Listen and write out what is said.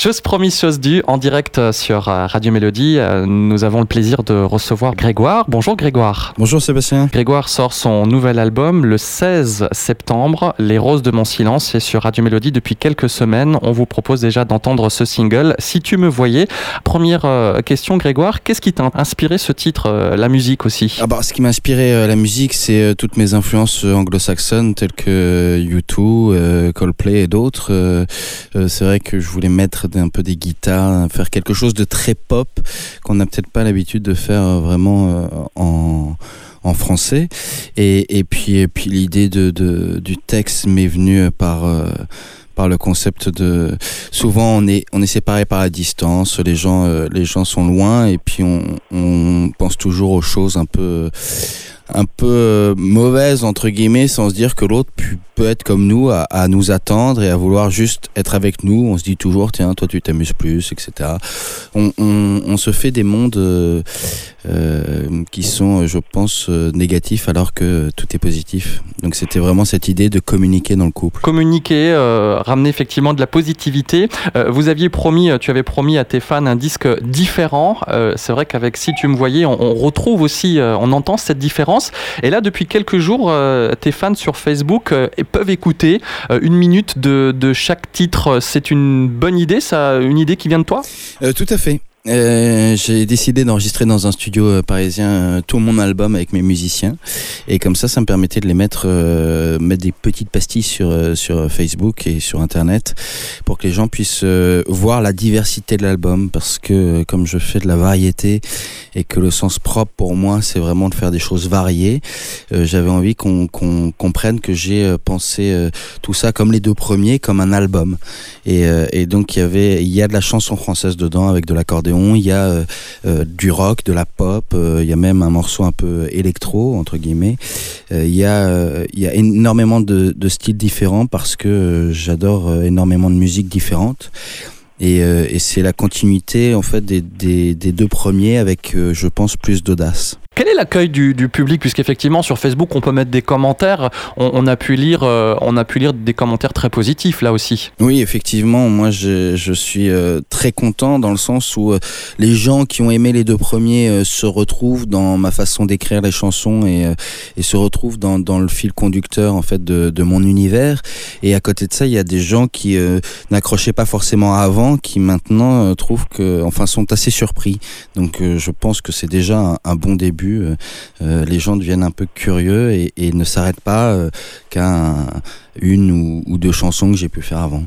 Chose promise, chose due, en direct euh, sur euh, Radio Mélodie, euh, nous avons le plaisir de recevoir Grégoire. Bonjour Grégoire. Bonjour Sébastien. Grégoire sort son nouvel album le 16 septembre, Les Roses de mon silence, et sur Radio Mélodie depuis quelques semaines. On vous propose déjà d'entendre ce single, Si tu me voyais. Première question Grégoire, qu'est-ce qui t'a inspiré ce titre, la musique aussi? Ah bah, Ce qui m'a inspiré la musique, c'est toutes mes influences anglo-saxonnes telles que U2, Coldplay et d'autres. c'est vrai que je voulais mettre un peu des guitares, faire quelque chose de très pop qu'on n'a peut-être pas l'habitude de faire euh, vraiment euh, en en français. Et, et puis et puis l'idée de, de, du texte m'est venue par euh, par le concept de souvent on est on est séparé par la distance les gens les gens sont loin et puis on, on pense toujours aux choses un peu un peu mauvaises entre guillemets sans se dire que l'autre peut être comme nous à, nous attendre et à vouloir juste être avec nous. On se dit toujours, tiens, toi tu t'amuses plus, etc. On, se fait des mondes euh, euh qui sont, je pense, euh, négatifs alors que tout est positif. Donc c'était vraiment cette idée de communiquer dans le couple. Communiquer, euh, ramener effectivement de la positivité. Euh, vous aviez promis, tu avais promis à tes fans un disque différent. C'est vrai qu'avec Si tu me voyais, on retrouve aussi, on entend cette différence. Et là, depuis quelques jours, tes fans sur Facebook peuvent écouter euh, une minute de, chaque titre. C'est une bonne idée, ça, une idée qui vient de toi? Euh, Tout à fait. Euh, j'ai décidé d'enregistrer dans un studio euh, parisien euh, tout mon album avec mes musiciens. Et comme ça ça me permettait de les mettre mettre des petites pastilles sur sur Facebook et sur internet pour que les gens puissent voir la diversité de l'album. Parce que comme je fais de la variété et que le sens propre pour moi c'est vraiment de faire des choses variées j'avais envie qu'on comprenne que j'ai pensé tout ça comme les deux premiers comme un album. Et, et donc il y avait il y a de la chanson française dedans avec de l'accordéon il y a euh, euh, du rock, de la pop, euh, il y a même un morceau un peu électro entre guillemets. il y a il y a énormément de, styles différents parce que j'adore énormément de musique différentes. Et, c'est la continuité en fait des, des deux premiers avec, je pense, plus d'audace. Quel est l'accueil du, public? Puisqu'effectivement, sur Facebook, on peut mettre des commentaires. On, a, pu lire, euh, on a pu lire des commentaires très positifs là aussi. Oui, effectivement. Moi, je, suis euh, très content dans le sens où euh, les gens qui ont aimé les deux premiers se retrouvent dans ma façon d'écrire les chansons et, se retrouvent dans, le fil conducteur en fait de, mon univers. Et à côté de ça, il y a des gens qui n'accrochaient pas forcément avant, qui maintenant trouvent que, enfin, sont assez surpris. Donc, je pense que c'est déjà un bon début euh, euh, les gens deviennent un peu curieux et, ne s'arrêtent pas euh, qu'à une ou deux chansons que j'ai pu faire avant.